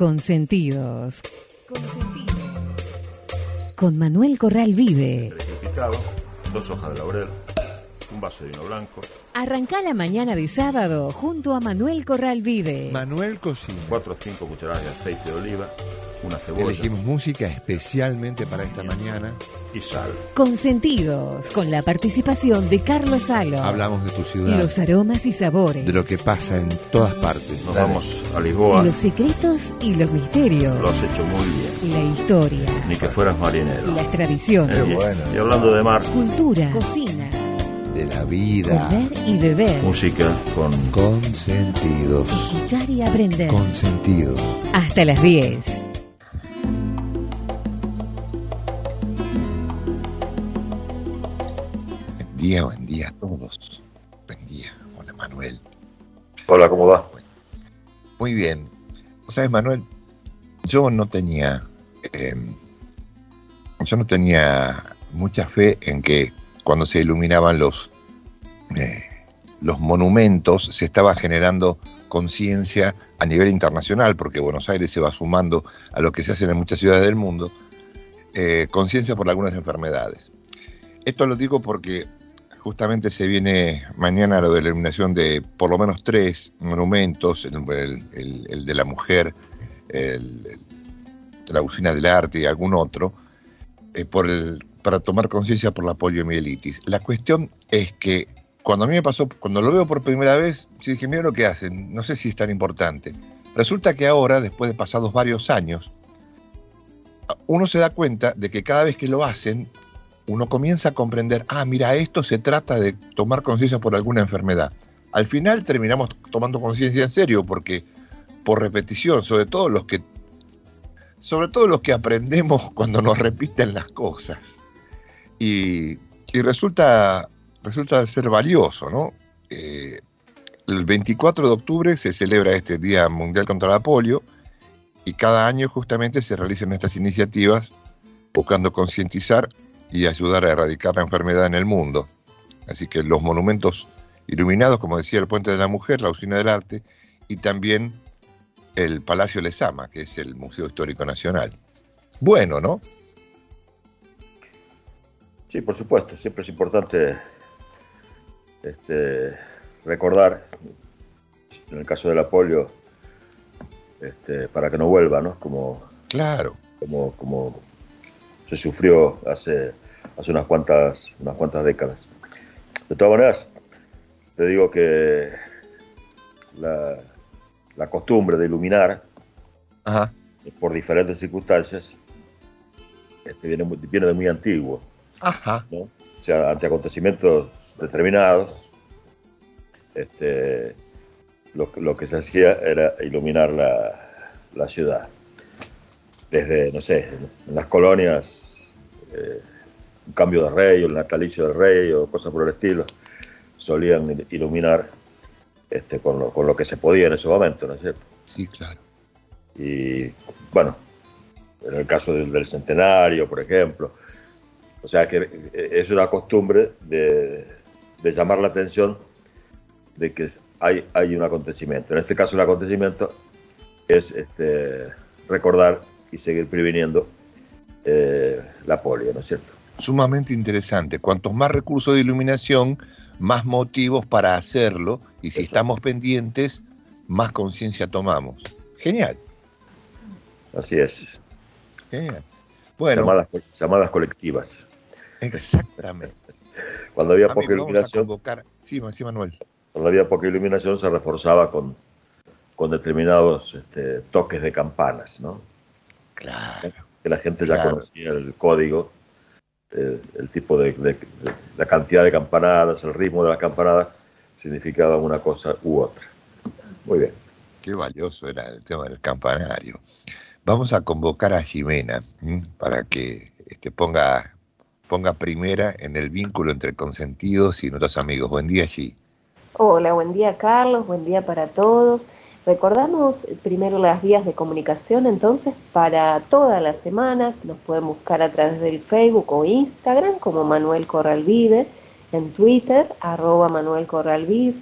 Consentidos. Consentidos. Con Manuel Corral Vive. dos hojas de laurel, un vaso de vino blanco, Arrancá la mañana de sábado junto a Manuel Corral Vive. Manuel Cocina. cuatro o cinco cucharadas de aceite de oliva, una cebolla Elegimos música especialmente para esta mañana. y sal. Consentidos. Con la participación de Carlos Salo. Hablamos de tu ciudad, Los aromas y sabores. de lo que pasa en todas partes. Nos vamos a Lisboa, Los secretos y los misterios. lo has hecho muy bien, La historia. ni que fueras marinero. Las tradiciones. Y, y hablando de mar, Cultura. Cocina. De la vida. Comer y beber. música con Consentidos. Escuchar y aprender. Consentidos. Hasta las 10. Buen día, buen día a todos. Buen día. Hola Manuel. Hola, ¿cómo va? Muy bien. ¿Vos sabes, Manuel? Yo no tenía. eh, yo no tenía mucha fe en que cuando se iluminaban los, eh, los monumentos se estaba generando conciencia a nivel internacional, porque Buenos Aires se va sumando a lo que se hace en muchas ciudades del mundo, eh, conciencia por algunas enfermedades. Esto lo digo porque justamente se viene mañana lo de la iluminación de por lo menos tres monumentos, el, el- de la mujer, la usina del arte y algún otro, eh, por el, para tomar conciencia por la poliomielitis. La cuestión es que cuando a mí me pasó, cuando lo veo por primera vez, yo dije, mira lo que hacen, no sé si es tan importante. Resulta que ahora, después de pasados varios años, uno se da cuenta de que cada vez que lo hacen, uno comienza a comprender, ah, mira, esto se trata de tomar conciencia por alguna enfermedad. Al final terminamos tomando conciencia en serio, porque por repetición, sobre todo los que sobre todo los que aprendemos cuando nos repiten las cosas. Y, y resulta, resulta ser valioso, ¿no? Eh, el 24 de octubre se celebra este Día Mundial contra la Polio y cada año justamente se realizan estas iniciativas buscando concientizar y ayudar a erradicar la enfermedad en el mundo. Así que los monumentos iluminados, como decía el Puente de la Mujer, la Usina del Arte, y también el Palacio Lezama, que es el Museo Histórico Nacional. Bueno, ¿no? Sí, por supuesto, siempre es importante este, recordar, en el caso de la polio, este, para que no vuelva, ¿no? Como, Claro. como, como se sufrió hace, hace unas, cuantas, unas cuantas décadas. De todas maneras, te digo que la, la costumbre de iluminar Ajá. por diferentes circunstancias este, viene, viene de muy antiguo. Ajá. ¿no? O sea, ante acontecimientos determinados, este, lo, que- lo que se hacía era iluminar la, la ciudad. Desde, no sé, en las colonias, eh, un cambio de rey, o el natalicio del rey, o cosas por el estilo, solían il- iluminar este, con, lo, con lo que se podía en ese momento, ¿no es cierto? Sí, claro. Y bueno, en el caso del, del centenario, por ejemplo. O sea que eh, es una costumbre de, de llamar la atención de que hay, hay un acontecimiento. En este caso el acontecimiento es este, recordar y seguir previniendo eh, la polio, ¿no es cierto? Sumamente interesante. Cuantos más recursos de iluminación, más motivos para hacerlo. Y si Eso. estamos pendientes, más conciencia tomamos. Genial. Así es. Genial. Bueno, Llamadas, llamadas colectivas. Exactamente. Cuando había poca iluminación. Sí, sí, Manuel. cuando había poca iluminación se reforzaba con, con determinados este, toques de campanas, ¿no? Claro. Que la gente ya Claro. conocía el código, eh, el tipo de, de- de- la cantidad de campanadas, el ritmo de las campanadas, significaba una cosa u otra. Muy bien. Qué valioso era el tema del campanario. Vamos a convocar a Jimena ¿m? para que este, ponga, ponga primera en el vínculo entre consentidos y nuestros amigos. Buen día, G. Hola, buen día Carlos, buen día para todos. Recordamos primero las vías de comunicación, entonces, para toda la semana, nos pueden buscar a través del Facebook o Instagram como Manuel Corralvide, en Twitter, arroba Manuel Corralvide,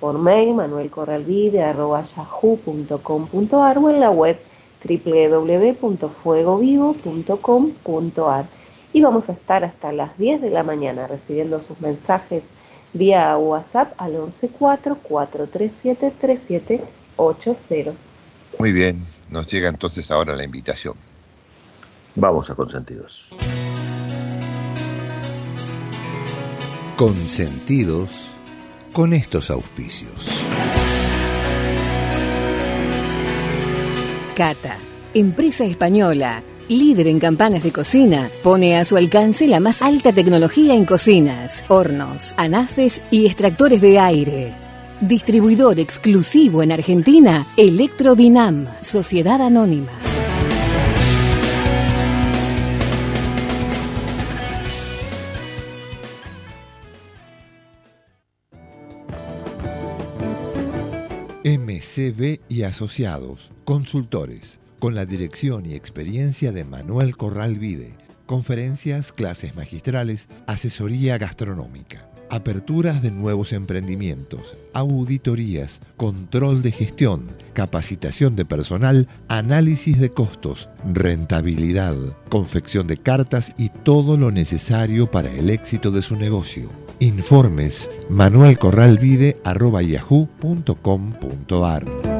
por mail, manuelcorralvide, arroba yahoo.com.ar o en la web www.fuegovivo.com.ar y vamos a estar hasta las 10 de la mañana recibiendo sus mensajes vía WhatsApp al 114-437-3780. Muy bien, nos llega entonces ahora la invitación. Vamos a Consentidos. Consentidos con estos auspicios. Cata, empresa española, líder en campanas de cocina, pone a su alcance la más alta tecnología en cocinas, hornos, anafes y extractores de aire. Distribuidor exclusivo en Argentina, Electrodinam, Sociedad Anónima. MCB y Asociados, consultores, con la dirección y experiencia de Manuel Corral Vide. Conferencias, clases magistrales, asesoría gastronómica, aperturas de nuevos emprendimientos, auditorías, control de gestión, capacitación de personal, análisis de costos, rentabilidad, confección de cartas y todo lo necesario para el éxito de su negocio. Informes manuelcorralvide.yahoo.com.ar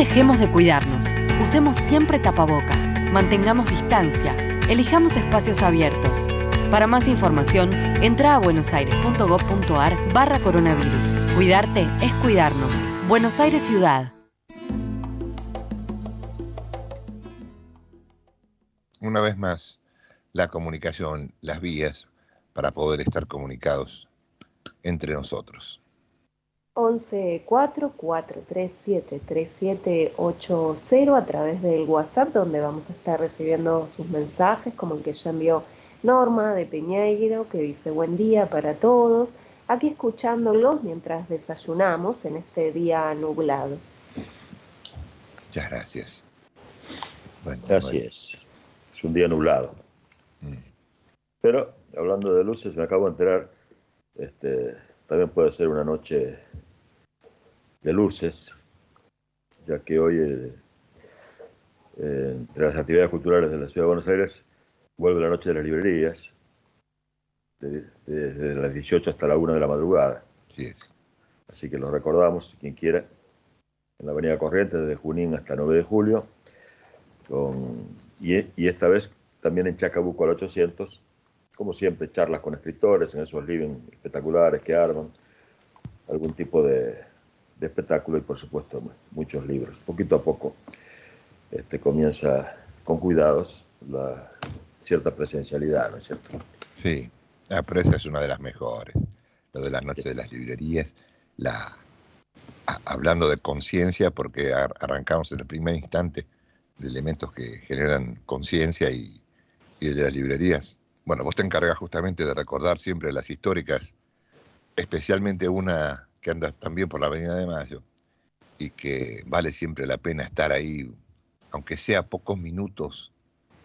dejemos de cuidarnos. Usemos siempre tapaboca. Mantengamos distancia. Elijamos espacios abiertos. Para más información, entra a buenosaires.gov.ar barra coronavirus. Cuidarte es cuidarnos. Buenos Aires Ciudad. una vez más la comunicación, las vías para poder estar comunicados entre nosotros. 11 4 437 3780 a través del WhatsApp donde vamos a estar recibiendo sus mensajes como el que ya envió Norma de Peñeiro que dice buen día para todos aquí escuchándolos mientras desayunamos en este día nublado Muchas gracias. Bueno, Así es un día nublado. Mm. Pero hablando de luces, me acabo de enterar, este, también puede ser una noche de luces, ya que hoy, eh, eh, entre las actividades culturales de la Ciudad de Buenos Aires, vuelve la noche de las librerías, desde las 18 hasta la 1 de la madrugada. Así es. Así que lo recordamos, quien quiera, en la Avenida Corrientes, desde Junín hasta 9 de julio, con y, esta vez también en Chacabuco al 800, como siempre, charlas con escritores en esos living espectaculares que arman, algún tipo de, espectáculo y por supuesto muchos libros. Poquito a poco este, comienza con cuidados la cierta presencialidad, ¿no es cierto? Sí, la presa es una de las mejores. Lo de la noche de las librerías, la hablando de conciencia, porque arrancamos en el primer instante de elementos que generan conciencia y, el de las librerías. Bueno, vos te encargas justamente de recordar siempre las históricas, especialmente una que anda también por la Avenida de Mayo y que vale siempre la pena estar ahí, aunque sea pocos minutos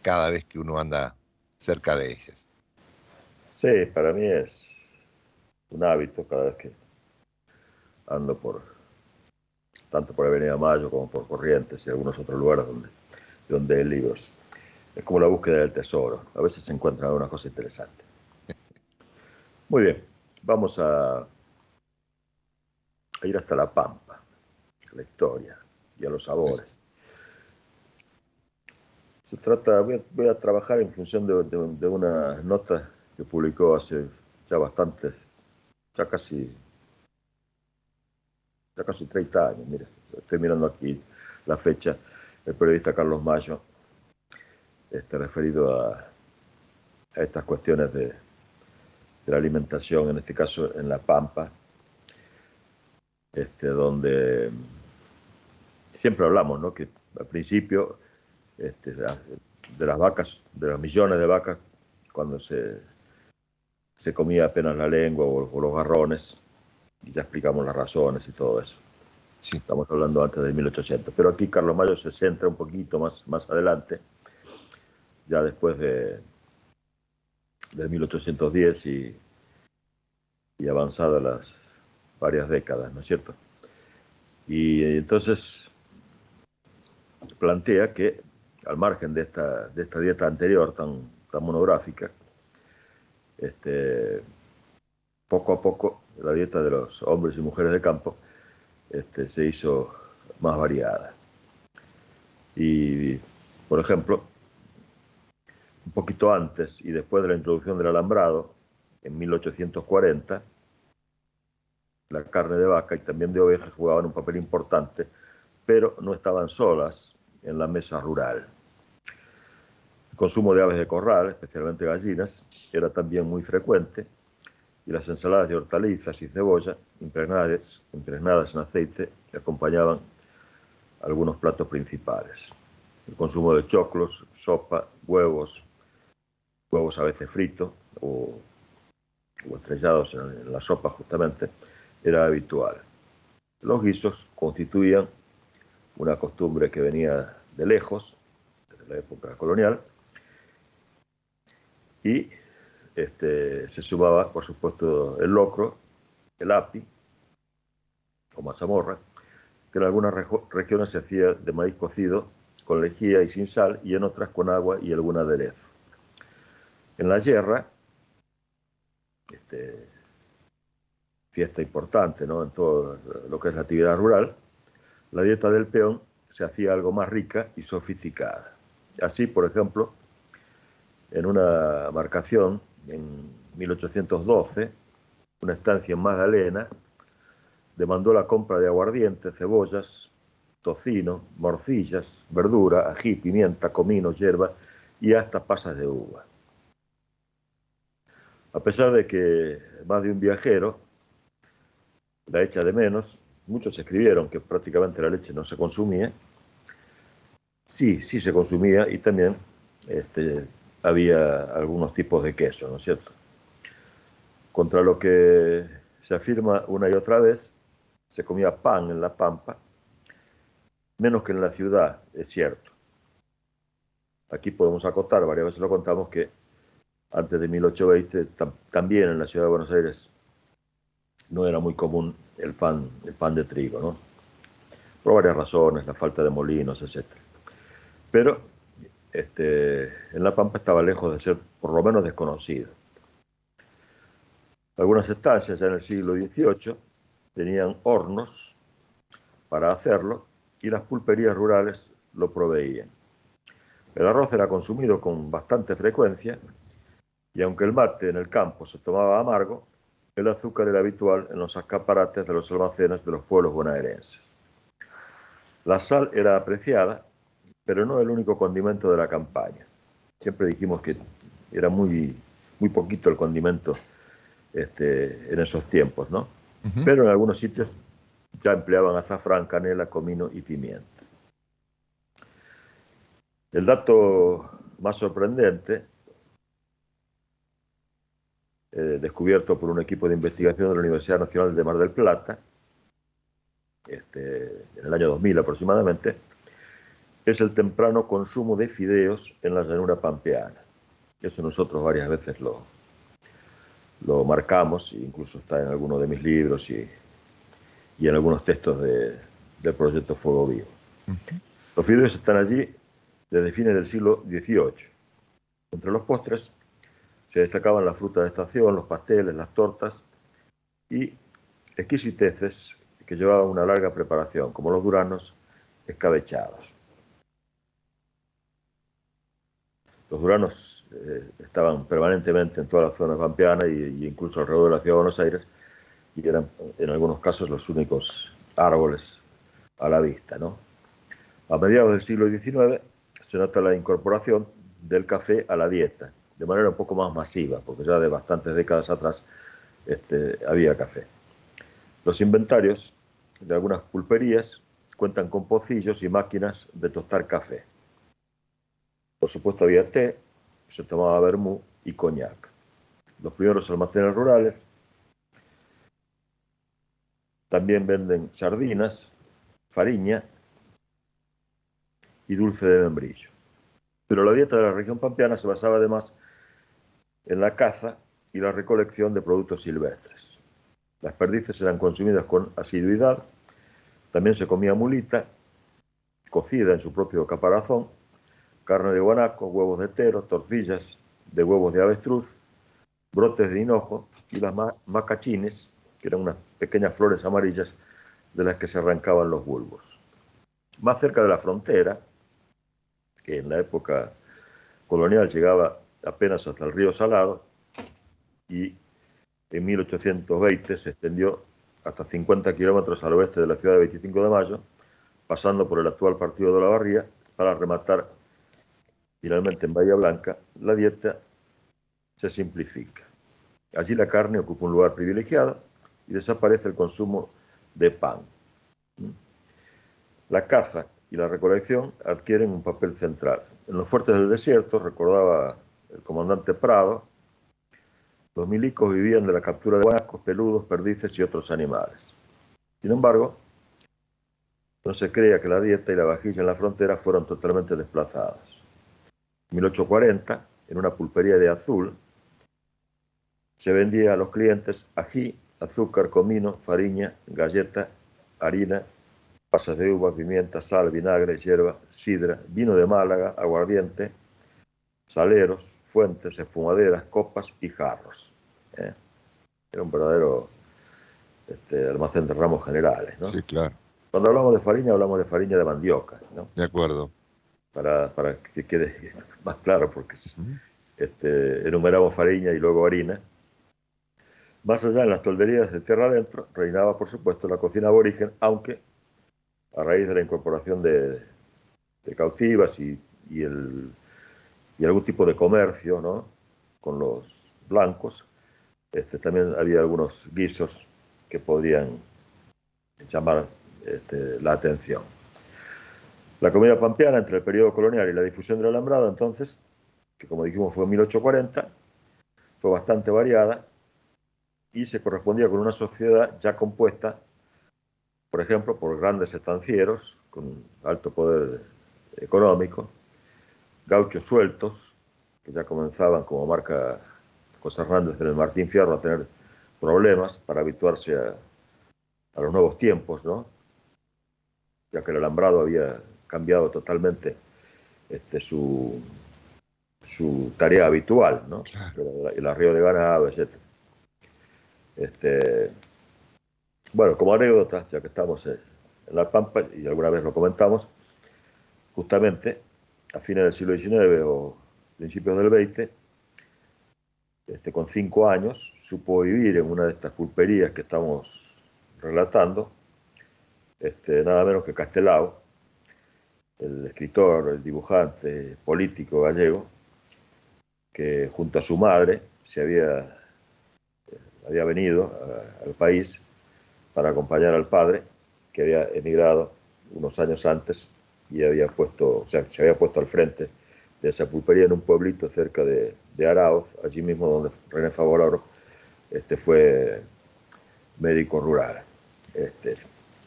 cada vez que uno anda cerca de ellas. Sí, para mí es un hábito cada vez que ando por tanto por Avenida Mayo como por Corrientes y algunos otros lugares donde donde hay libros. Es como la búsqueda del tesoro. A veces se encuentran algunas cosas interesantes. Muy bien, vamos a, ir hasta La Pampa, a la historia y a los sabores. Se trata, voy a, trabajar en función de, de, una nota que publicó hace ya bastantes, ya casi, ya casi 30 años, mire, estoy mirando aquí la fecha, el periodista Carlos Mayo, este, referido a, estas cuestiones de, la alimentación, en este caso en La Pampa, este, donde siempre hablamos, ¿no? que al principio este, de las vacas, de los millones de vacas, cuando se, se comía apenas la lengua o los garrones, y ya explicamos las razones y todo eso. Sí. Estamos hablando antes de 1800. Pero aquí Carlos Mayo se centra un poquito más, más adelante, ya después de, de 1810 y, avanzadas las varias décadas, ¿no es cierto? Y entonces plantea que, al margen de esta, de esta dieta anterior tan, tan monográfica, este, poco a poco la dieta de los hombres y mujeres de campo este, se hizo más variada. Y, por ejemplo, un poquito antes y después de la introducción del alambrado, en 1840, la carne de vaca y también de ovejas jugaban un papel importante, pero no estaban solas en la mesa rural. El consumo de aves de corral, especialmente gallinas, era también muy frecuente y las ensaladas de hortalizas y cebolla impregnadas, impregnadas en aceite acompañaban algunos platos principales. El consumo de choclos, sopa, huevos, huevos a veces fritos o, estrellados en, la sopa justamente, era habitual. Los guisos constituían una costumbre que venía de lejos, desde la época colonial, y este, se sumaba, por supuesto, el locro, el api o mazamorra, que en algunas regiones se hacía de maíz cocido con lejía y sin sal, y en otras con agua y algún aderezo. En la sierra, este, fiesta importante ¿no? en todo lo que es la actividad rural, la dieta del peón se hacía algo más rica y sofisticada. Así, por ejemplo, en una marcación en 1812, una estancia en Magdalena, demandó la compra de aguardiente, cebollas, tocino, morcillas, verdura, ají, pimienta, comino, hierba y hasta pasas de uva. A pesar de que más de un viajero la echa de menos, muchos escribieron que prácticamente la leche no se consumía. Sí, sí se consumía y también este, había algunos tipos de queso, ¿no es cierto? Contra lo que se afirma una y otra vez, se comía pan en la pampa, menos que en la ciudad, es cierto. Aquí podemos acotar, varias veces lo contamos, que antes de 1820 también en la ciudad de Buenos Aires no era muy común el pan, el pan de trigo, ¿no? Por varias razones, la falta de molinos, etc. Pero este, en La Pampa estaba lejos de ser por lo menos desconocido. Algunas estancias en el siglo XVIII tenían hornos para hacerlo y las pulperías rurales lo proveían. El arroz era consumido con bastante frecuencia y aunque el mate en el campo se tomaba amargo, el azúcar era habitual en los escaparates de los almacenes de los pueblos bonaerenses. La sal era apreciada pero no el único condimento de la campaña. Siempre dijimos que era muy, muy poquito el condimento este, en esos tiempos, ¿no? Pero en algunos sitios ya empleaban azafrán, canela, comino y pimienta. El dato más sorprendente, eh, descubierto por un equipo de investigación de la Universidad Nacional de Mar del Plata, este, en el año 2000 aproximadamente, es el temprano consumo de fideos en la llanura pampeana. Eso nosotros varias veces lo, lo marcamos, incluso está en algunos de mis libros y, en algunos textos del proyecto Fuego Vivo. Los fideos están allí desde fines del siglo XVIII. Entre los postres se destacaban las frutas de estación, los pasteles, las tortas y exquisiteces que llevaban una larga preparación, como los duranos escabechados. los duranos eh, estaban permanentemente en toda la zona pampeana y, incluso alrededor de la ciudad de Buenos Aires y eran en algunos casos los únicos árboles a la vista. ¿no? A mediados del siglo XIX se nota la incorporación del café a la dieta, de manera un poco más masiva, porque ya de bastantes décadas atrás este, había café. Los inventarios de algunas pulperías cuentan con pocillos y máquinas de tostar café. Por supuesto había té, se tomaba vermú y coñac. Los primeros almacenes rurales también venden sardinas, fariña y dulce de membrillo. Pero la dieta de la región pampeana se basaba además en la caza y la recolección de productos silvestres. Las perdices eran consumidas con asiduidad, También se comía mulita, cocida en su propio caparazón, carne de guanaco, huevos de tero, tortillas de huevos de avestruz, brotes de hinojo y las macachines, que eran unas pequeñas flores amarillas de las que se arrancaban los bulbos. Más cerca de la frontera, que en la época colonial llegaba apenas hasta el río Salado, y en 1820 se extendió hasta 50 kilómetros al oeste de la ciudad de 25 de Mayo, pasando por el actual partido de la Barría, para rematar finalmente en Bahía Blanca, la dieta se simplifica. Allí la carne ocupa un lugar privilegiado y desaparece el consumo de pan. La caza y la recolección adquieren un papel central. En los fuertes del desierto, recordaba el comandante Prado, los milicos vivían de la captura de guanacos, peludos, perdices y otros animales. Sin embargo, no se creía que la dieta y la vajilla en la frontera fueron totalmente desplazadas. En 1840, en una pulpería de Azul, se vendía a los clientes ají, azúcar, comino, farina, galleta, harina, pasas de uva, pimienta, sal, vinagre, hierba, sidra, vino de Málaga, aguardiente, saleros, fuentes, espumaderas, copas y jarros. ¿eh? Era un verdadero este, almacén de ramos generales. ¿no? Sí, claro. Cuando hablamos de farina, hablamos de farina de mandioca. ¿no? De acuerdo. Para, para que quede más claro, porque este, enumeramos farina y luego harina. Más allá, en las tolderías de tierra adentro, reinaba, por supuesto, la cocina aborigen, aunque a raíz de la incorporación de, cautivas y, el, y, algún tipo de comercio ¿no? con los blancos, este, también había algunos guisos que podrían llamar este, la atención. La comida pampeana entre el periodo colonial y la difusión del alambrado, entonces, que como dijimos fue en 1840, fue bastante variada y se correspondía con una sociedad ya compuesta, por ejemplo, por grandes estancieros con alto poder económico, gauchos sueltos, que ya comenzaban como marca José Hernández en el Martín Fierro a tener problemas para habituarse a, los nuevos tiempos, ¿no? ya que el alambrado había cambiado totalmente este, su, su tarea habitual, ¿no? el arrío de ganado, etc. Este, bueno, como anécdota, ya que estamos en La Pampa, y alguna vez lo comentamos, justamente a fines del siglo XIX o principios del XX, este, con cinco años, supo vivir en una de estas pulperías que estamos relatando, este, nada menos que Castelao, el escritor, el dibujante, político gallego, que junto a su madre se había había venido al país para acompañar al padre, que había emigrado unos años antes y había puesto, o sea, se había puesto al frente de esa pulpería en un pueblito cerca de, de Arauz, allí mismo donde René Favororo este, fue médico rural. Este,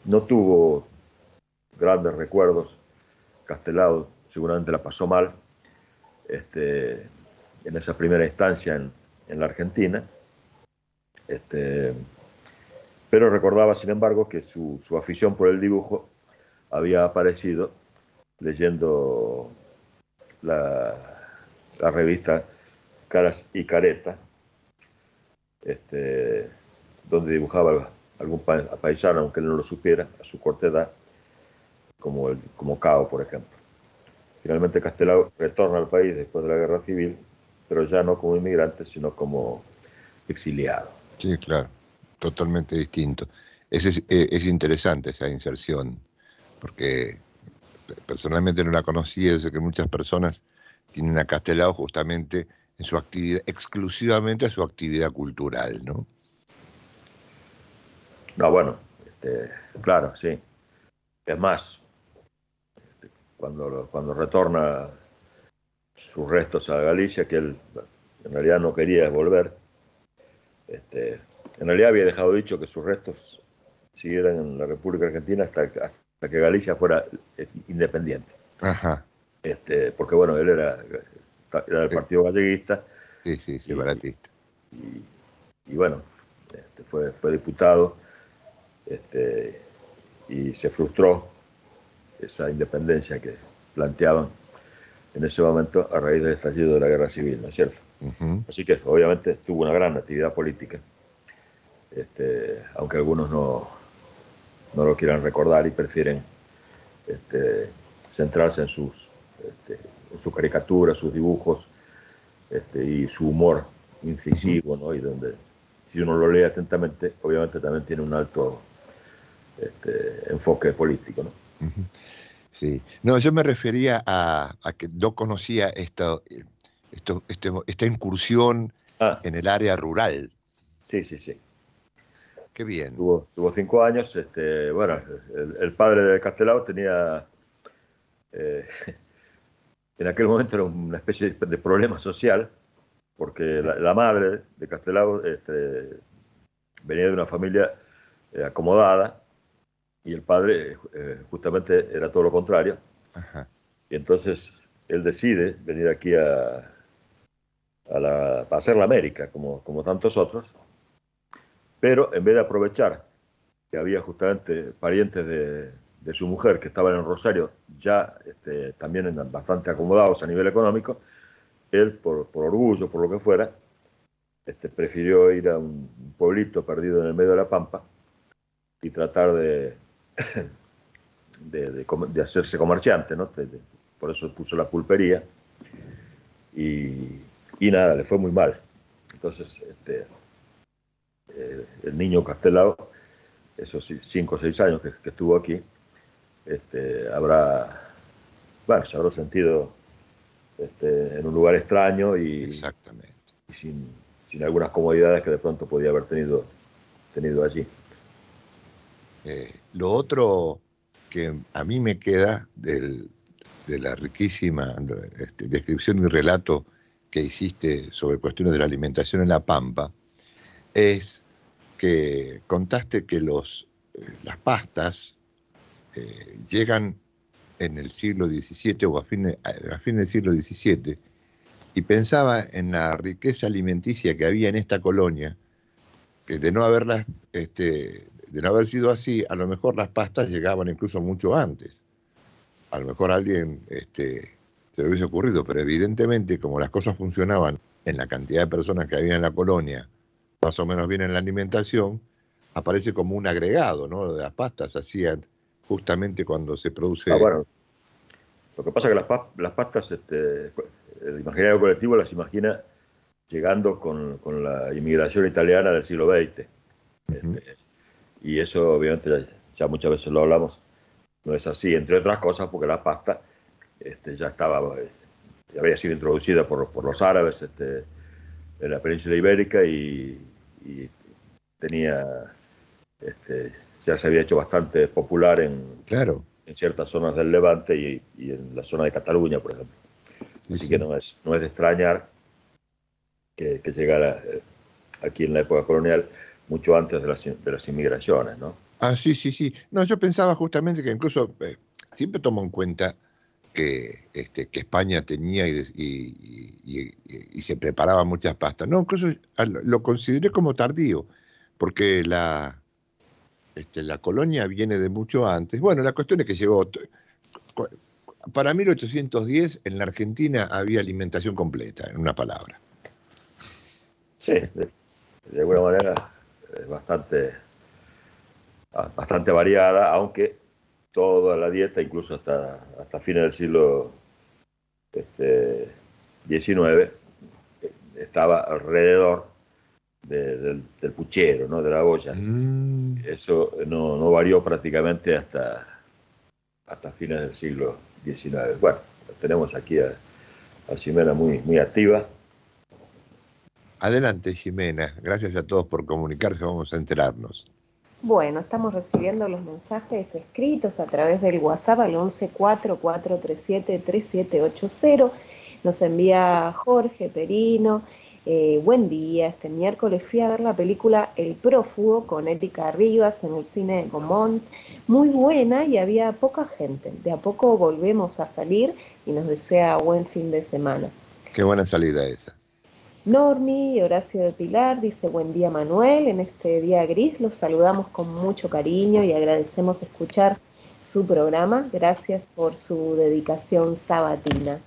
no tuvo grandes recuerdos, Castelao seguramente la pasó mal este, en esa primera instancia en, en la Argentina, este, pero recordaba, sin embargo, que su, afición por el dibujo había aparecido leyendo la, revista Caras y Careta, este, donde dibujaba algún paisano, aunque él no lo supiera, a su corta edad, como, el, como Cao, por ejemplo. Finalmente Castelao retorna al país después de la guerra civil, pero ya no como inmigrante, sino como exiliado. Sí, claro, totalmente distinto. Es, es interesante esa inserción, porque personalmente no la conocía, sé que muchas personas tienen a Castelao justamente en su actividad, exclusivamente a su actividad cultural, ¿no? No, bueno, este, claro, sí. Es más, este, cuando, cuando retorna sus restos a Galicia, que él en realidad no quería volver, este, en realidad había dejado dicho que sus restos siguieran en la República Argentina hasta, hasta que Galicia fuera eh, independiente. Este, porque bueno, él era, del Partido Galleguista. Sí, sí, separatista. Y, y, bueno, este, fue, fue diputado este, y se frustró esa independencia que planteaban en ese momento a raíz del estallido de la guerra civil, ¿no es cierto? Así que obviamente tuvo una gran actividad política, este, aunque algunos no, no lo quieran recordar y prefieren este, centrarse en sus, este, en sus caricaturas, sus dibujos este, y su humor incisivo, ¿no? Y donde, si uno lo lee atentamente, obviamente también tiene un alto este, enfoque político, ¿no? Sí, no, yo me refería a, que no conocía esta, esto, este, esta incursión ah. en el área rural. Sí, sí, sí. Qué bien. Tuvo, tuvo cinco años. Este, bueno, el, padre de Castelao tenía. Eh, en aquel momento era una especie de problema social, porque la, madre de Castelao este, venía de una familia eh, acomodada y el padre eh, justamente era todo lo contrario. Y entonces él decide venir aquí a, a, hacer la América, como, como tantos otros, pero en vez de aprovechar que había justamente parientes de, su mujer que estaban en Rosario, ya este, también bastante acomodados a nivel económico, él, por, orgullo, por lo que fuera, este, prefirió ir a un pueblito perdido en el medio de la Pampa y tratar de, de, hacerse comerciante, ¿no? por eso puso la pulpería. Y, nada, le fue muy mal. Entonces, este, eh, el niño Castelao, esos cinco o seis años que, estuvo aquí, este, habrá, bueno, se habrá sentido este, en un lugar extraño y, Exactamente. sin, sin, algunas comodidades que de pronto podía haber tenido, tenido allí. Eh, lo otro que a mí me queda de la riquísima este, descripción y relato que hiciste sobre cuestiones de la alimentación en La Pampa, es que contaste que los, eh, las pastas eh, llegan en el siglo XVII o a fines, a del siglo XVII y pensaba en la riqueza alimenticia que había en esta colonia, que de no haberlas este, de no haber sido así, a lo mejor las pastas llegaban incluso mucho antes. A lo mejor alguien este, se le hubiese ocurrido, pero evidentemente como las cosas funcionaban en la cantidad de personas que había en la colonia, más o menos bien en la alimentación, aparece como un agregado, ¿no? Las pastas hacían justamente cuando se produce... Ah, bueno. Lo que pasa es que las, pastas, este, el imaginario colectivo las imagina llegando con, la inmigración italiana del siglo XX. Y eso obviamente ya, muchas veces lo hablamos, no es así, entre otras cosas porque la pasta este, ya estaba, este, había sido introducida por, los árabes este, en la península ibérica y, tenía, este, ya se había hecho bastante popular en, claro. en ciertas zonas del Levante y, en la zona de Cataluña, por ejemplo. Así que no es, no es de extrañar que, que llegara eh, aquí en la época colonial mucho antes de las, de las inmigraciones, ¿no? Ah, sí, sí, sí. No, yo pensaba justamente que incluso eh, siempre tomo en cuenta que, este, que España tenía y, se preparaba muchas pastas. No, incluso lo consideré como tardío, porque la, este, la colonia viene de mucho antes. Bueno, la cuestión es que llegó. Para 1810 en la Argentina había alimentación completa, en una palabra. Sí, de alguna manera es bastante, bastante variada, aunque toda la dieta, incluso hasta, hasta fines del siglo este, XIX, estaba alrededor del, puchero, ¿no? de la olla. Mm. Eso no, varió prácticamente hasta, hasta fines del siglo XIX. Bueno, tenemos aquí a, a Ximena muy, muy activa Adelante, Ximena. Gracias a todos por comunicarse. Vamos a enterarnos. Bueno, estamos recibiendo los mensajes escritos a través del WhatsApp al 1144373780. Nos envía Jorge Perino. Eh, buen día, este miércoles fui a ver la película El Prófugo con Ética Rivas en el cine de Gomont. Muy buena y había poca gente. De a poco volvemos a salir y nos desea buen fin de semana. Qué buena salida esa. Normi, Horacio de Pilar, dice buen día Manuel, en este día gris los saludamos con mucho cariño y agradecemos escuchar su programa, gracias por su dedicación sabatina.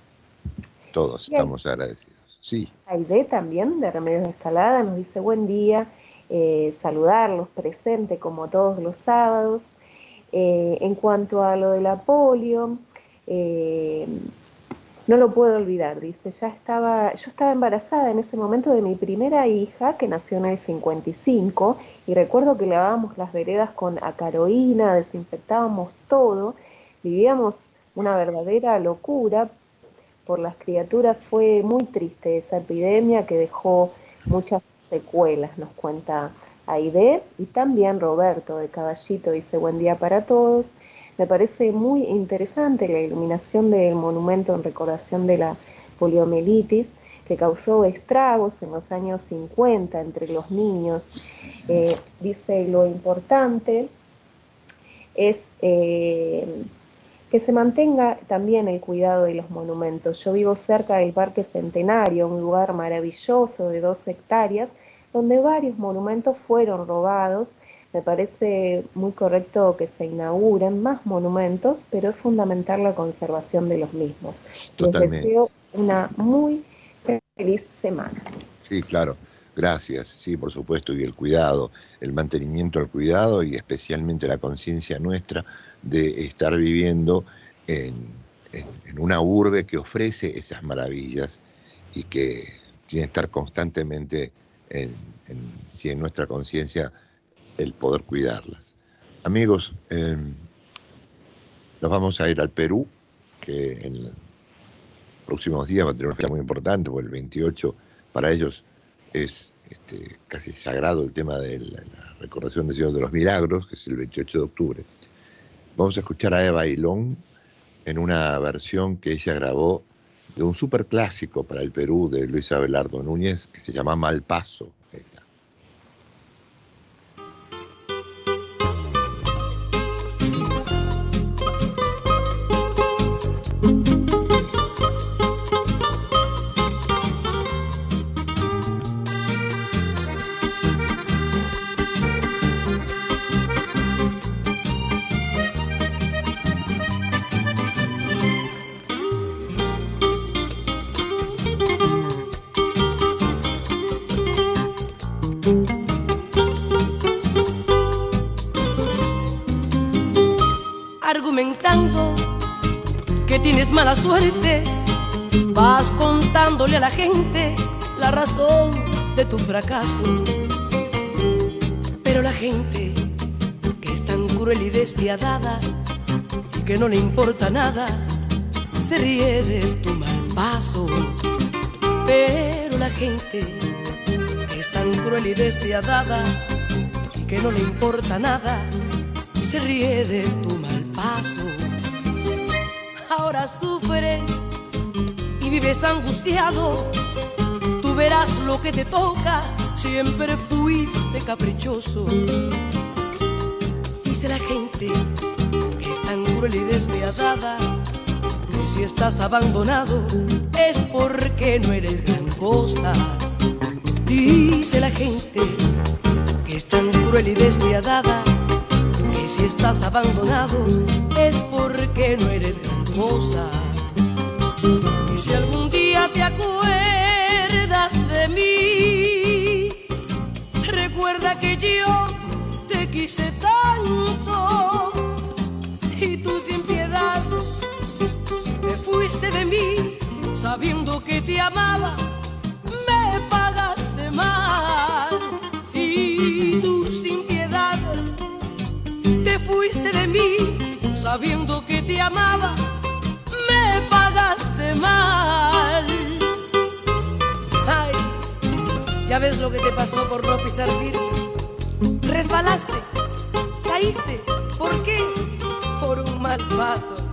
Todos estamos agradecidos, sí. Aide también, de Remedios de Escalada, nos dice buen día, eh, saludarlos, presente como todos los sábados. Eh, en cuanto a lo de la polio, eh, no lo puedo olvidar, dice, ya estaba, yo estaba embarazada en ese momento de mi primera hija, que nació en el 55, y recuerdo que lavábamos las veredas con acaroína, desinfectábamos todo, vivíamos una verdadera locura por las criaturas, fue muy triste esa epidemia que dejó muchas secuelas, nos cuenta Aide, y también Roberto de Caballito dice buen día para todos. Me parece muy interesante la iluminación del monumento en recordación de la poliomielitis que causó estragos en los años 50 entre los niños. Eh, dice lo importante es eh, que se mantenga también el cuidado de los monumentos. Yo vivo cerca del Parque Centenario, un lugar maravilloso de dos hectáreas, donde varios monumentos fueron robados me parece muy correcto que se inauguren más monumentos, pero es fundamental la conservación de los mismos. Totalmente. Les deseo una muy feliz semana. Sí, claro. Gracias, sí, por supuesto, y el cuidado, el mantenimiento del cuidado y especialmente la conciencia nuestra de estar viviendo en, una urbe que ofrece esas maravillas y que tiene que estar constantemente en, en nuestra conciencia el poder cuidarlas. Amigos, em, nos vamos a ir al Perú, que en los próximos días va a tener una fecha muy importante, porque el 28 para ellos es este, casi sagrado el tema de la, recordación del Señor de los Milagros, que es el 28 de octubre. Vamos a escuchar a Eva Ilón en una versión que ella grabó de un superclásico para el Perú de Luis Abelardo Núñez, que se llama Malpaso. mala suerte, vas contándole a la gente la razón de tu fracaso. Pero la gente que es tan cruel y despiadada, que no le importa nada, se ríe de tu mal paso. Pero la gente que es tan cruel y despiadada, que no le importa nada, se ríe de tu mal paso ahora sufres y vives angustiado. Tú verás lo que te toca, siempre fuiste caprichoso. Dice la gente que es tan cruel y despiadada, que si estás abandonado es porque no eres gran cosa. Dice la gente que es tan cruel y despiadada, que si estás abandonado es porque no eres gran y si algún día te acuerdas de mí, recuerda que yo te quise tanto y tú sin piedad te fuiste de mí sabiendo que te amaba. Me pagaste mal y tú sin te fuiste de mí sabiendo que te amaba mal. Ay, ya ves lo que te pasó por no pisar firme. Resbalaste, caíste. ¿Por qué? Por un mal paso.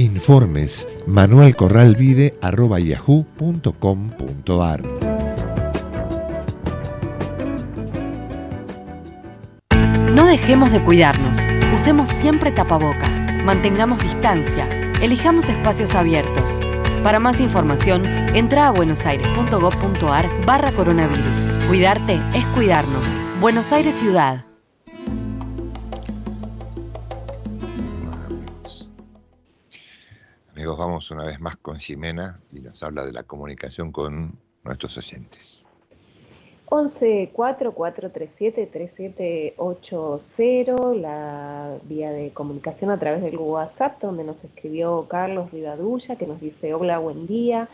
Informes manuelcorralvide.yahoo.com.ar No dejemos de cuidarnos. Usemos siempre tapaboca. Mantengamos distancia. Elijamos espacios abiertos. Para más información, entra a buenosaires.gov.ar barra coronavirus. Cuidarte es cuidarnos. Buenos Aires Ciudad. Amigos, vamos una vez más con Ximena y nos habla de la comunicación con nuestros oyentes. 11 4437 3780, la vía de comunicación a través del WhatsApp, donde nos escribió Carlos Rivadulla, que nos dice: Hola, buen día.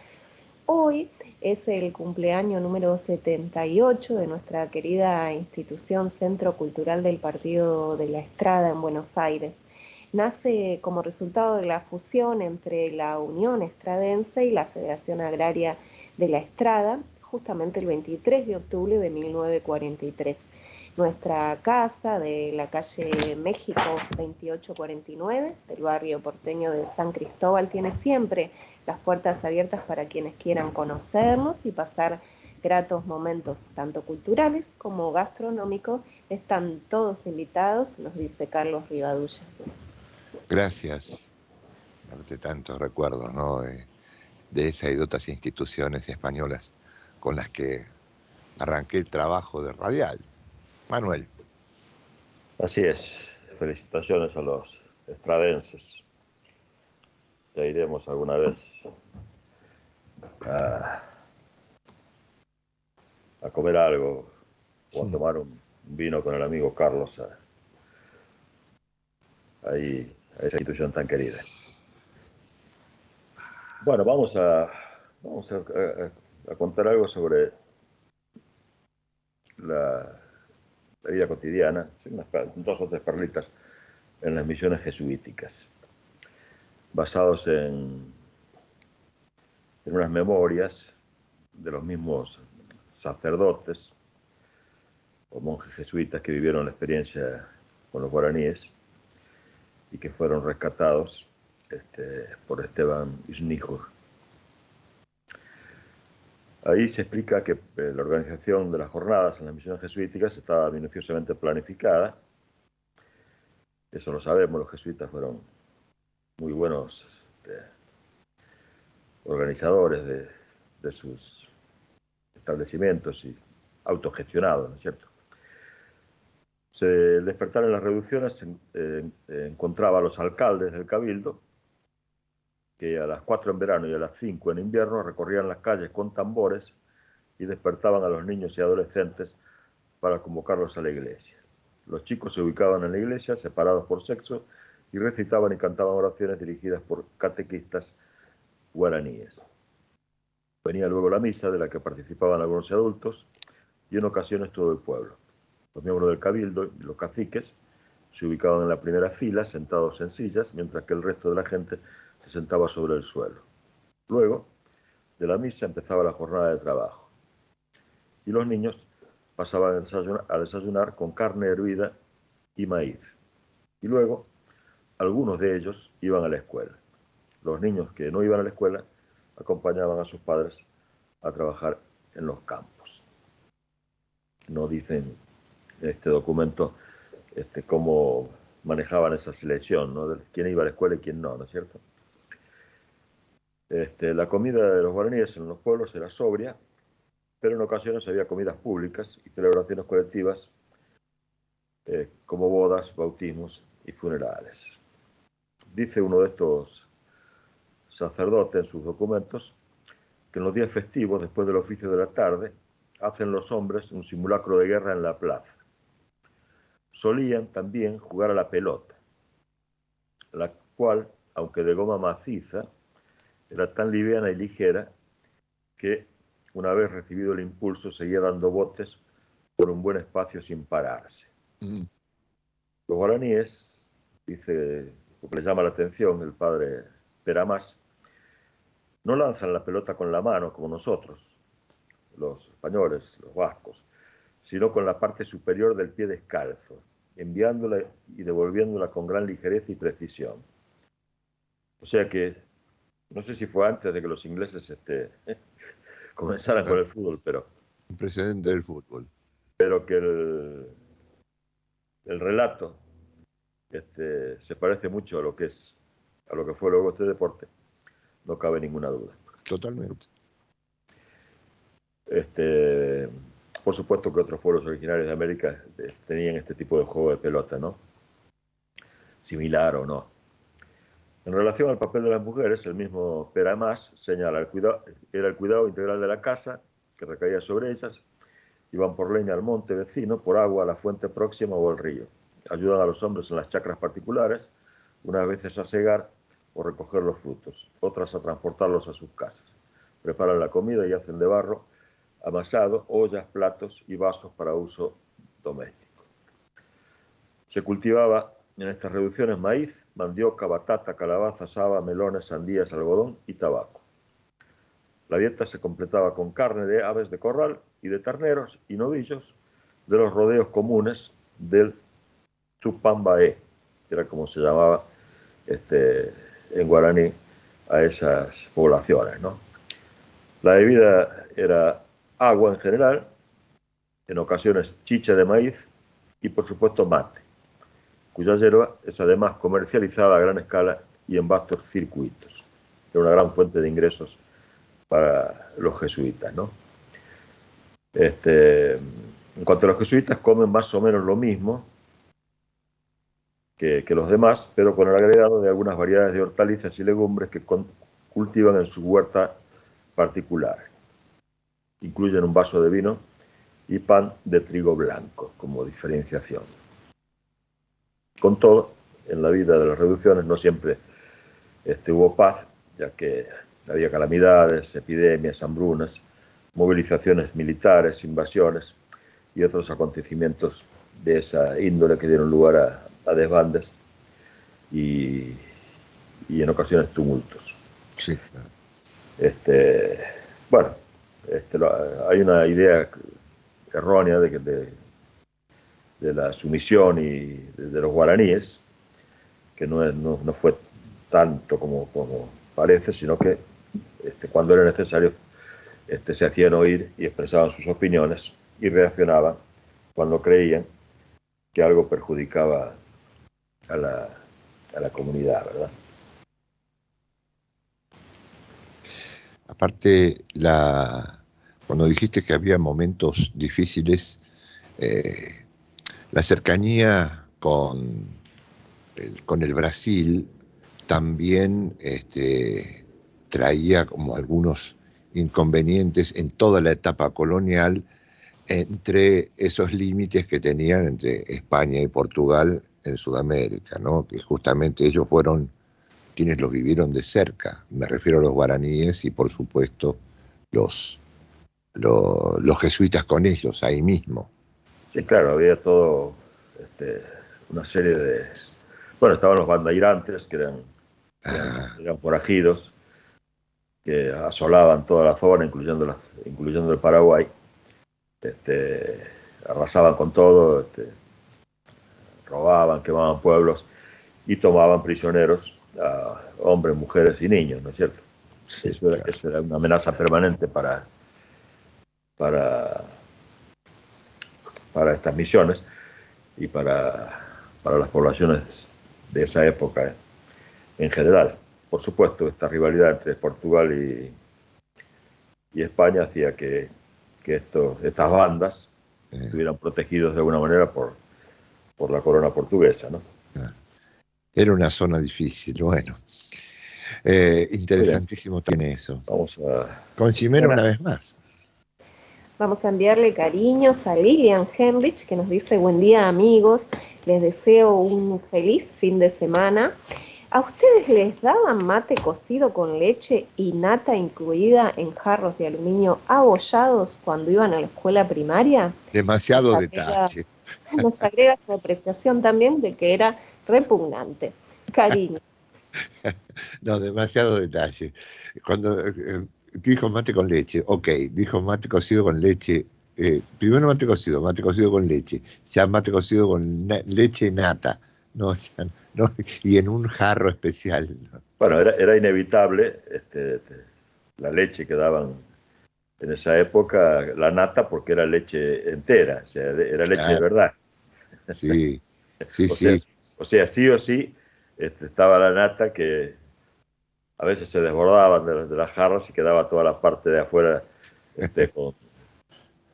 Hoy es el cumpleaños número 78 de nuestra querida institución Centro Cultural del Partido de la Estrada en Buenos Aires. Nace como resultado de la fusión entre la Unión Estradense y la Federación Agraria de la Estrada, justamente el 23 de octubre de 1943. Nuestra casa de la calle México 2849 del barrio porteño de San Cristóbal tiene siempre las puertas abiertas para quienes quieran conocernos y pasar gratos momentos, tanto culturales como gastronómicos. Están todos invitados, nos dice Carlos Rivadulla. Gracias. De tantos recuerdos, ¿no? De, de esa y de otras instituciones españolas con las que arranqué el trabajo de radial. Manuel. Así es. Felicitaciones a los estradenses. Ya iremos alguna vez a, a comer algo o a tomar un vino con el amigo Carlos a- ahí a esa institución tan querida. Bueno, vamos a, vamos a, contar algo sobre la, la vida cotidiana, unas dos o tres perlitas en las misiones jesuíticas, basados en, en unas memorias de los mismos sacerdotes o monjes jesuitas que vivieron la experiencia con los guaraníes y que fueron rescatados este, por Esteban Isnijur. Ahí se explica que eh, la organización de las jornadas en las misiones jesuíticas estaba minuciosamente planificada. Eso lo sabemos, los jesuitas fueron muy buenos este, organizadores de, de sus establecimientos y autogestionados, ¿no es cierto? Se despertaron las reducciones, en- en- encontraba a los alcaldes del cabildo que a las 4 en verano y a las 5 en invierno recorrían las calles con tambores y despertaban a los niños y adolescentes para convocarlos a la iglesia. Los chicos se ubicaban en la iglesia, separados por sexo, y recitaban y cantaban oraciones dirigidas por catequistas guaraníes. Venía luego la misa, de la que participaban algunos adultos, y en ocasiones todo el pueblo. Los miembros del cabildo y los caciques se ubicaban en la primera fila, sentados en sillas, mientras que el resto de la gente se sentaba sobre el suelo. Luego de la misa empezaba la jornada de trabajo. Y los niños pasaban a desayunar, con carne hervida y maíz. Y luego algunos de ellos iban a la escuela. Los niños que no iban a la escuela acompañaban a sus padres a trabajar en los campos. No dicen este documento este, cómo manejaban esa selección, ¿no? quién iba a la escuela y quién no, ¿no es cierto? Este, la comida de los guaraníes en los pueblos era sobria, pero en ocasiones había comidas públicas y celebraciones colectivas eh, como bodas, bautismos y funerales. Dice uno de estos sacerdotes en sus documentos que en los días festivos, después del oficio de la tarde, hacen los hombres un simulacro de guerra en la plaza. Solían también jugar a la pelota, la cual, aunque de goma maciza, era tan liviana y ligera que, una vez recibido el impulso, seguía dando botes por un buen espacio sin pararse. Mm. Los guaraníes, dice, lo que le llama la atención el padre Peramás, no lanzan la pelota con la mano como nosotros, los españoles, los vascos, sino con la parte superior del pie descalzo, enviándola y devolviéndola con gran ligereza y precisión. O sea que no sé si fue antes de que los ingleses este, comenzaran con el fútbol, pero... Un precedente del fútbol. Pero que el, el relato este, se parece mucho a lo que es a lo que fue luego este deporte, no cabe ninguna duda. Totalmente. Este, por supuesto que otros pueblos originarios de América eh, tenían este tipo de juego de pelota, ¿no? Similar o no. En relación al papel de las mujeres, el mismo Peramás señala, el cuidado, era el cuidado integral de la casa, que recaía sobre ellas, iban por leña al monte vecino, por agua a la fuente próxima o al río. Ayudan a los hombres en las chacras particulares, unas veces a segar o recoger los frutos, otras a transportarlos a sus casas. Preparan la comida y hacen de barro amasado, ollas, platos y vasos para uso doméstico. Se cultivaba en estas reducciones maíz, mandioca, batata, calabaza, saba, melones, sandías, algodón y tabaco. La dieta se completaba con carne de aves de corral y de terneros y novillos de los rodeos comunes del Tupambaé, que era como se llamaba este, en guaraní a esas poblaciones. La bebida era agua en general, en ocasiones chicha de maíz y por supuesto mate cuya hierba es además comercializada a gran escala y en vastos circuitos. Es una gran fuente de ingresos para los jesuitas. ¿no? Este, en cuanto a los jesuitas, comen más o menos lo mismo que, los demás, pero con el agregado de algunas variedades de hortalizas y legumbres que cultivan en su huerta particular. Incluyen un vaso de vino y pan de trigo blanco como diferenciación. Con todo, en la vida de las reducciones no siempre este, hubo paz, ya que había calamidades, epidemias, hambrunas, movilizaciones militares, invasiones y otros acontecimientos de esa índole que dieron lugar a, desbandes y, en ocasiones tumultos. Sí. Este, bueno, este, hay una idea errónea de que de, la sumisión y de, los guaraníes, que no, no, fue tanto como, como, parece, sino que este, cuando era necesario este, se hacían oír y expresaban sus opiniones y reaccionaban cuando creían que algo perjudicaba a la, a la comunidad, ¿verdad? Aparte, la, cuando dijiste que había momentos difíciles, eh, la cercanía con el, con el Brasil también este, traía como algunos inconvenientes en toda la etapa colonial entre esos límites que tenían entre España y Portugal en Sudamérica, ¿no? que justamente ellos fueron quienes los vivieron de cerca. Me refiero a los guaraníes y por supuesto los, los jesuitas con ellos ahí mismo. Sí, claro, había todo este, una serie de... Bueno, estaban los bandeirantes, que eran, eran forajidos, que asolaban toda la zona, incluyendo, la, incluyendo el Paraguay. Este, arrasaban con todo, este, robaban, quemaban pueblos y tomaban prisioneros a hombres, mujeres y niños, ¿no es cierto? Eso, era, eso, era, una amenaza permanente para, para, para estas misiones y para, para las poblaciones de esa época en general. Por supuesto, esta rivalidad entre Portugal y, y España hacía que, que esto, estas bandas estuvieran protegidos de alguna manera por, por la corona portuguesa. ¿no? Era una zona difícil, bueno. Eh, interesantísimo tiene eso. Vamos a. Con Chimero una vez más. Vamos a enviarle cariños a Lilian Henrich, que nos dice: Buen día, amigos. Les deseo un feliz fin de semana. ¿A ustedes les daban mate cocido con leche y nata incluida en jarros de aluminio abollados cuando iban a la escuela primaria? Demasiado nos detalle. Nos agrega su apreciación también de que era repugnante. Cariño. no, demasiado detalle. Cuando eh, dijo mate con leche, ok, dijo mate cocido con leche. Eh, primero mate cocido, mate cocido con leche, ya mate cocido con leche nata, no, o sea, no, y en un jarro especial. Bueno, era, era inevitable este, la leche que daban en esa época, la nata, porque era leche entera, o sea, era leche de verdad. Sí, sí, o sí. Sea, o sea, sí o sí, este, estaba la nata que a veces se desbordaban de, de, las jarras y quedaba toda la parte de afuera este, con,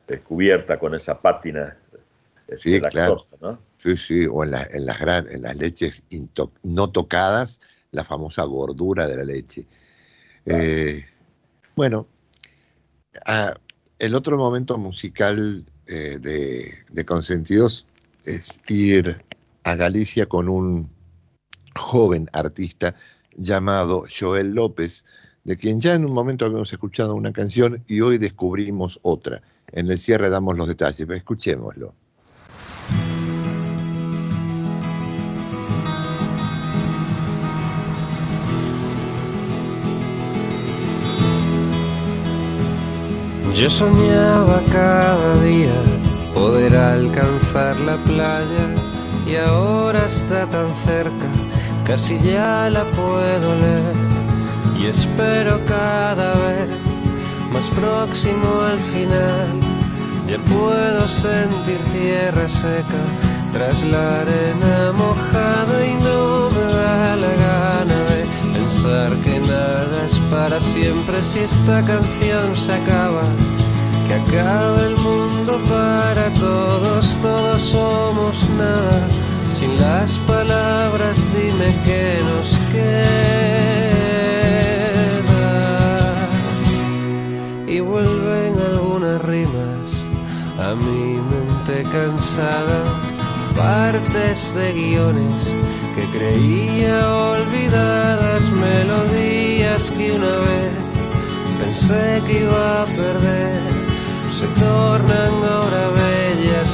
descubierta con esa pátina este, sí, lactosa, claro. ¿no? Sí, sí, o en, la, en, las, gran, en las leches no tocadas, la famosa gordura de la leche. Claro. Eh, bueno, ah, el otro momento musical eh, de, de Consentidos es ir a Galicia con un joven artista llamado Joel López, de quien ya en un momento habíamos escuchado una canción y hoy descubrimos otra. En el cierre damos los detalles, escuchémoslo. Yo soñaba cada día poder alcanzar la playa y ahora está tan cerca, casi ya la puedo leer y espero cada vez más próximo al final. Ya puedo sentir tierra seca tras la arena mojada y no me da la gana de pensar que nada es para siempre si esta canción se acaba que acaba el mundo para todos, todos somos nada. Sin las palabras dime que nos queda. Y vuelven algunas rimas a mi mente cansada, partes de guiones que creía olvidadas, melodías que una vez pensé que iba a perder se tornan ahora bellas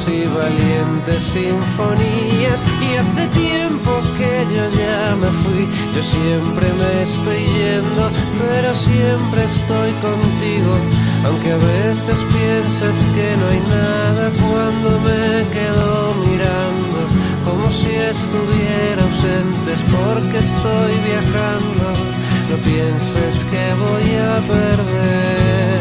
y valientes sinfonías. Y hace tiempo que yo ya me fui, yo siempre me estoy yendo, pero siempre estoy contigo. Aunque a veces piensas que no hay nada cuando me quedo mirando, como si estuviera ausente, es porque estoy viajando. No pienses que voy a perder.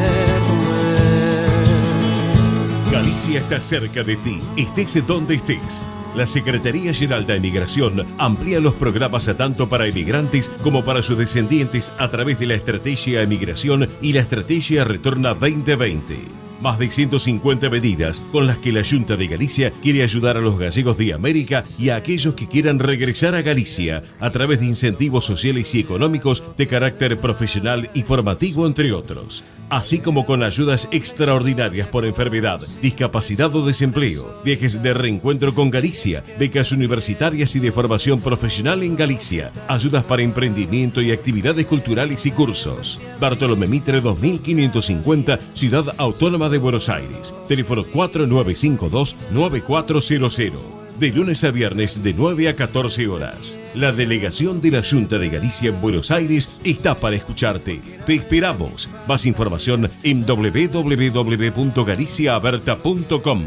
Galicia está cerca de ti, estés donde estés. La Secretaría General de Emigración amplía los programas tanto para emigrantes como para sus descendientes a través de la Estrategia Emigración y la Estrategia Retorna 2020 más de 150 medidas con las que la Junta de Galicia quiere ayudar a los gallegos de América y a aquellos que quieran regresar a Galicia a través de incentivos sociales y económicos de carácter profesional y formativo, entre otros, así como con ayudas extraordinarias por enfermedad, discapacidad o desempleo, viajes de reencuentro con Galicia, becas universitarias y de formación profesional en Galicia, ayudas para emprendimiento y actividades culturales y cursos. Bartolomé Mitre 2550, Ciudad Autónoma de Buenos Aires. Teléfono 4952-9400. De lunes a viernes de 9 a 14 horas. La delegación de la Junta de Galicia en Buenos Aires está para escucharte. Te esperamos. Más información en www.galiciaaberta.com.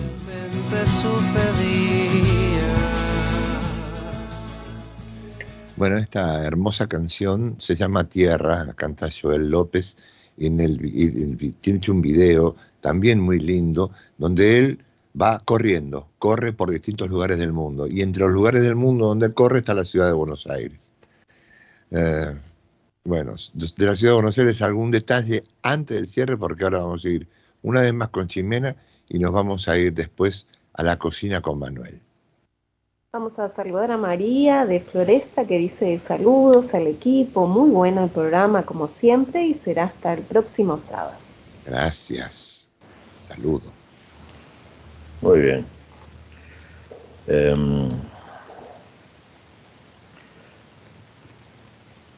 Bueno, esta hermosa canción se llama Tierra, la canta Joel López, y en el, tiene un video también muy lindo, donde él va corriendo, corre por distintos lugares del mundo. Y entre los lugares del mundo donde corre está la ciudad de Buenos Aires. Eh, bueno, de la ciudad de Buenos Aires algún detalle antes del cierre, porque ahora vamos a ir una vez más con Chimena y nos vamos a ir después a la cocina con Manuel. Vamos a saludar a María de Floresta que dice saludos al equipo, muy bueno el programa como siempre y será hasta el próximo sábado. Gracias. Saludos. Muy bien. Em,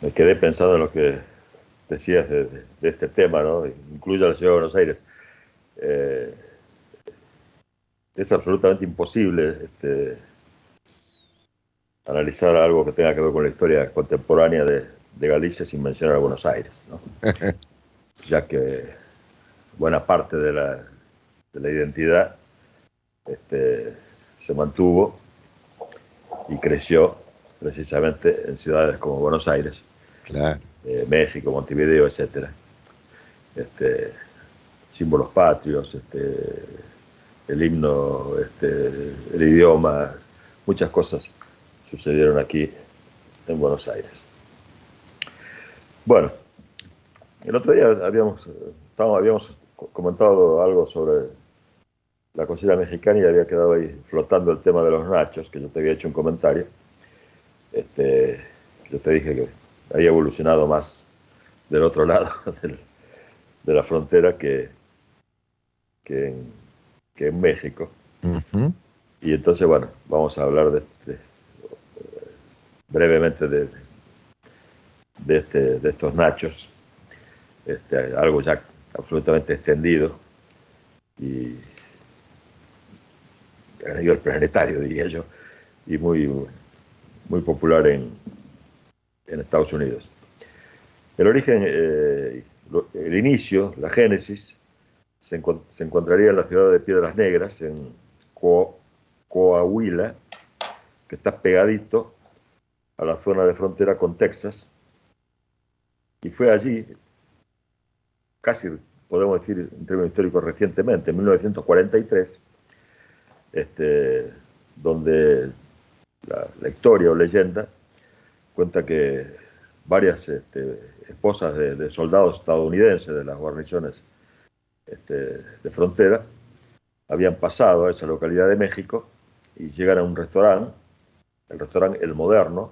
me quedé pensando en lo que decías de, este tema, ¿no? Incluye a la ciudad de Buenos Aires. Eh, es absolutamente imposible este, analizar algo que tenga que ver con la historia contemporánea de, Galicia sin mencionar a Buenos Aires, ¿no? ya que buena parte de la, de la identidad este, se mantuvo y creció precisamente en ciudades como Buenos Aires, eh, México, Montevideo, etc. Este, símbolos patrios, este, el himno, este, el idioma, muchas cosas sucedieron aquí en Buenos Aires. Bueno, el otro día habíamos, habíamos comentado algo sobre la cocina mexicana y había quedado ahí flotando el tema de los nachos, que yo te había hecho un comentario. Este, yo te dije que había evolucionado más del otro lado de la frontera que, que, en, México. Y entonces, bueno, vamos a hablar de, brevemente de, de, este, de estos nachos, este, algo ya absolutamente extendido y a nivel planetario, diría yo, y muy, muy popular en, en Estados Unidos. El origen, eh, el inicio, la génesis, se, encontraría en la ciudad de Piedras Negras, en Coahuila, que está pegadito a la zona de frontera con Texas, y fue allí, casi podemos decir en términos históricos recientemente, en 1943, este, donde la, historia o leyenda cuenta que varias este, esposas de, soldados estadounidenses de las guarniciones este, de frontera habían pasado a esa localidad de México y llegan a un restaurante, el restaurante El Moderno,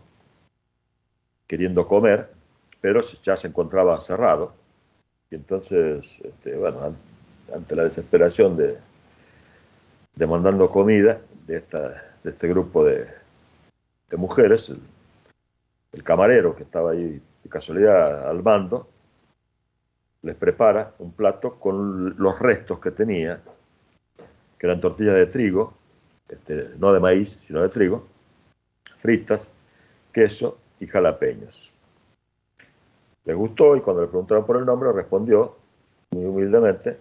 queriendo comer, pero ya se encontraba cerrado. Y entonces, bueno, ante la desesperación de, demandando comida de, esta, de este grupo de, mujeres. El, camarero que estaba ahí de casualidad al mando les prepara un plato con los restos que tenía, que eran tortillas de trigo, este, no de maíz, sino de trigo, fritas, queso y jalapeños. Les gustó y cuando le preguntaron por el nombre respondió muy humildemente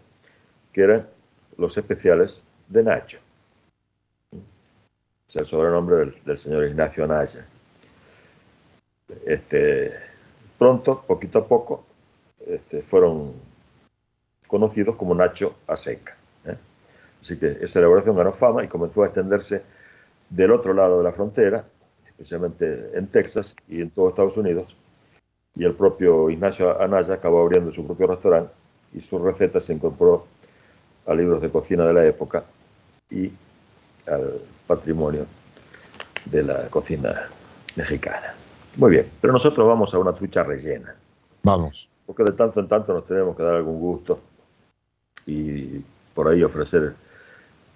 que eran los especiales de Nacho. O sea, el sobrenombre del, señor Ignacio Naya. Este, pronto, poquito a poco, este, fueron conocidos como Nacho Aseca. ¿eh? Así que esa elaboración ganó fama y comenzó a extenderse del otro lado de la frontera, especialmente en Texas y en todo Estados Unidos. Y el propio Ignacio Anaya acabó abriendo su propio restaurante y su receta se incorporó a libros de cocina de la época y al patrimonio de la cocina mexicana. Muy bien, pero nosotros vamos a una trucha rellena. Vamos. Porque de tanto en tanto nos tenemos que dar algún gusto y por ahí ofrecer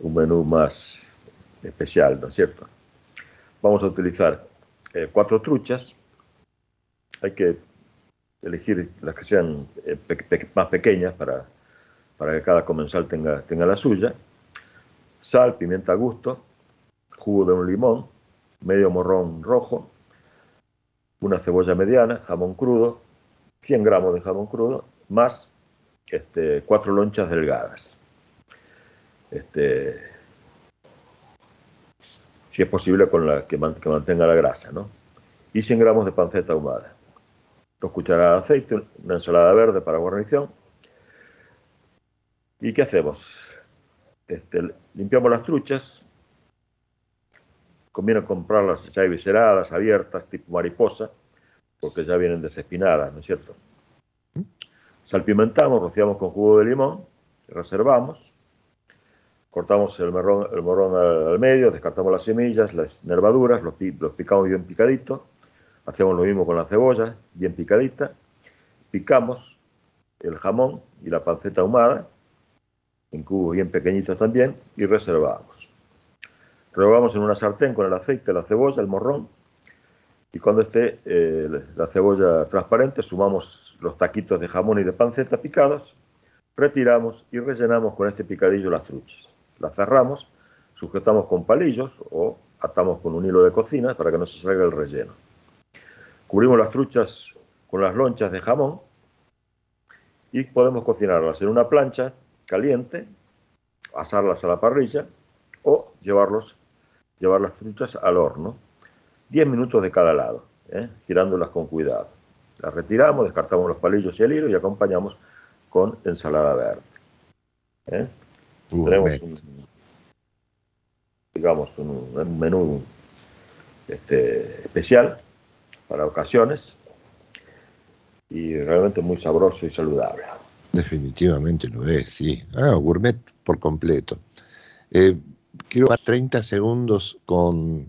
un menú más especial, ¿no es cierto? Vamos a utilizar eh, cuatro truchas. Hay que elegir las que sean eh, más pequeñas para, para que cada comensal tenga, tenga la suya sal, pimienta a gusto, jugo de un limón, medio morrón rojo, una cebolla mediana, jamón crudo, 100 gramos de jamón crudo, más este, cuatro lonchas delgadas. Este, si es posible con la que, mantenga la grasa, ¿no? Y 100 gramos de panceta ahumada. Dos cucharadas de aceite, una ensalada verde para guarnición. ¿Y qué hacemos? Este, limpiamos las truchas. Conviene comprarlas ya visceradas, abiertas, tipo mariposa, porque ya vienen desespinadas, ¿no es cierto? Salpimentamos, rociamos con jugo de limón, reservamos, cortamos el, morrón, el morrón al, medio, descartamos las semillas, las nervaduras, los, picamos bien picaditos, hacemos lo mismo con la cebolla, bien picadita, picamos el jamón y la panceta ahumada, en cubos bien pequeñitos también, y reservamos. Rehogamos en una sartén con el aceite, la cebolla, el morrón, y cuando esté eh, la cebolla transparente, sumamos los taquitos de jamón y de panceta picados, retiramos y rellenamos con este picadillo las truchas. Las cerramos, sujetamos con palillos o atamos con un hilo de cocina para que no se salga el relleno. Cubrimos las truchas con las lonchas de jamón y podemos cocinarlas en una plancha caliente, asarlas a la parrilla o llevarlos, llevar las truchas al horno. 10 minutos de cada lado, ¿eh? girándolas con cuidado. La retiramos, descartamos los palillos y el hilo y acompañamos con ensalada verde. ¿Eh? Tenemos un, digamos, un, menú este, especial para ocasiones y realmente muy sabroso y saludable. Definitivamente lo es, sí. Ah, gourmet por completo. Eh, quiero dar 30 segundos con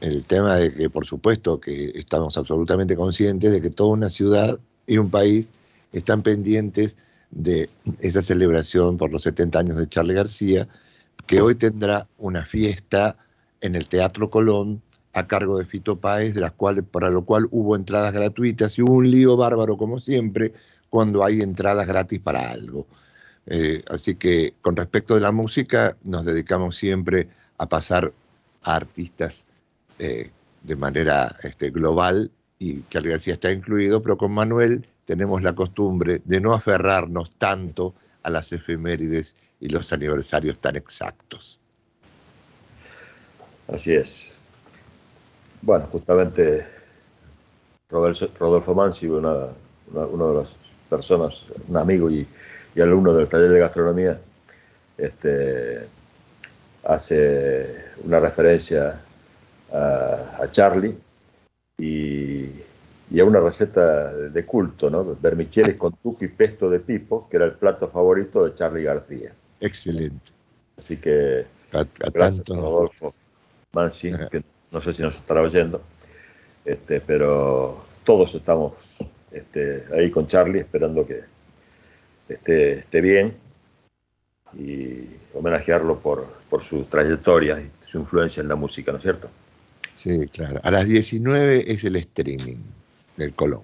el tema de que, por supuesto, que estamos absolutamente conscientes de que toda una ciudad y un país están pendientes de esa celebración por los 70 años de Charlie García, que hoy tendrá una fiesta en el Teatro Colón a cargo de Fito Páez, de las cuales, para lo cual hubo entradas gratuitas y hubo un lío bárbaro, como siempre, cuando hay entradas gratis para algo. Eh, así que con respecto de la música, nos dedicamos siempre a pasar a artistas eh, de manera este, global y Charlie García está incluido, pero con Manuel tenemos la costumbre de no aferrarnos tanto a las efemérides y los aniversarios tan exactos. Así es. Bueno, justamente Rodolfo Mansi, una, una, de las personas, un amigo y, y, alumno del taller de gastronomía, este, hace una referencia a, Charlie y, a una receta de culto, ¿no? Vermicelli con tuco y pesto de tipo, que era el plato favorito de Charlie García. Excelente. Así que a, gracias Rodolfo Mansi, que no sé si nos estará oyendo, este, pero todos estamos este, ahí con Charlie esperando que esté, esté bien y homenajearlo por, por su trayectoria y su influencia en la música, ¿no es cierto? Sí, claro. A las 19 es el streaming del Colón.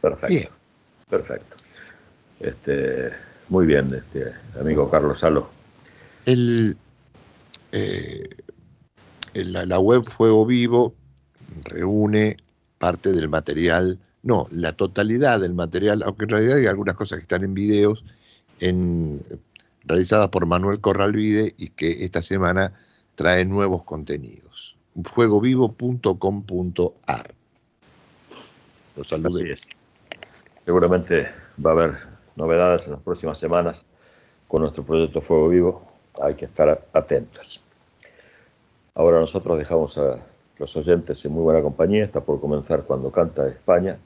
Perfecto. Perfecto. Este, muy bien, este, amigo Carlos Salo. El, eh, la, la, web Fuego Vivo reúne parte del material, no, la totalidad del material, aunque en realidad hay algunas cosas que están en videos, realizadas por Manuel Corralvide y que esta semana trae nuevos contenidos. fuegovivo.com.ar. Los saludos. Seguramente va a haber novedades en las próximas semanas con nuestro proyecto Fuego Vivo. Hay que estar atentos. Ahora nosotros dejamos a los oyentes en muy buena compañía. Está por comenzar cuando canta España.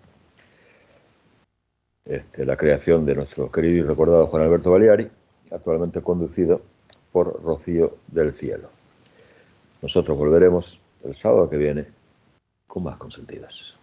Este, la creación de nuestro querido y recordado Juan Alberto Baleari, actualmente conducido por Rocío del Cielo. Nosotros volveremos el sábado que viene con más consentidas.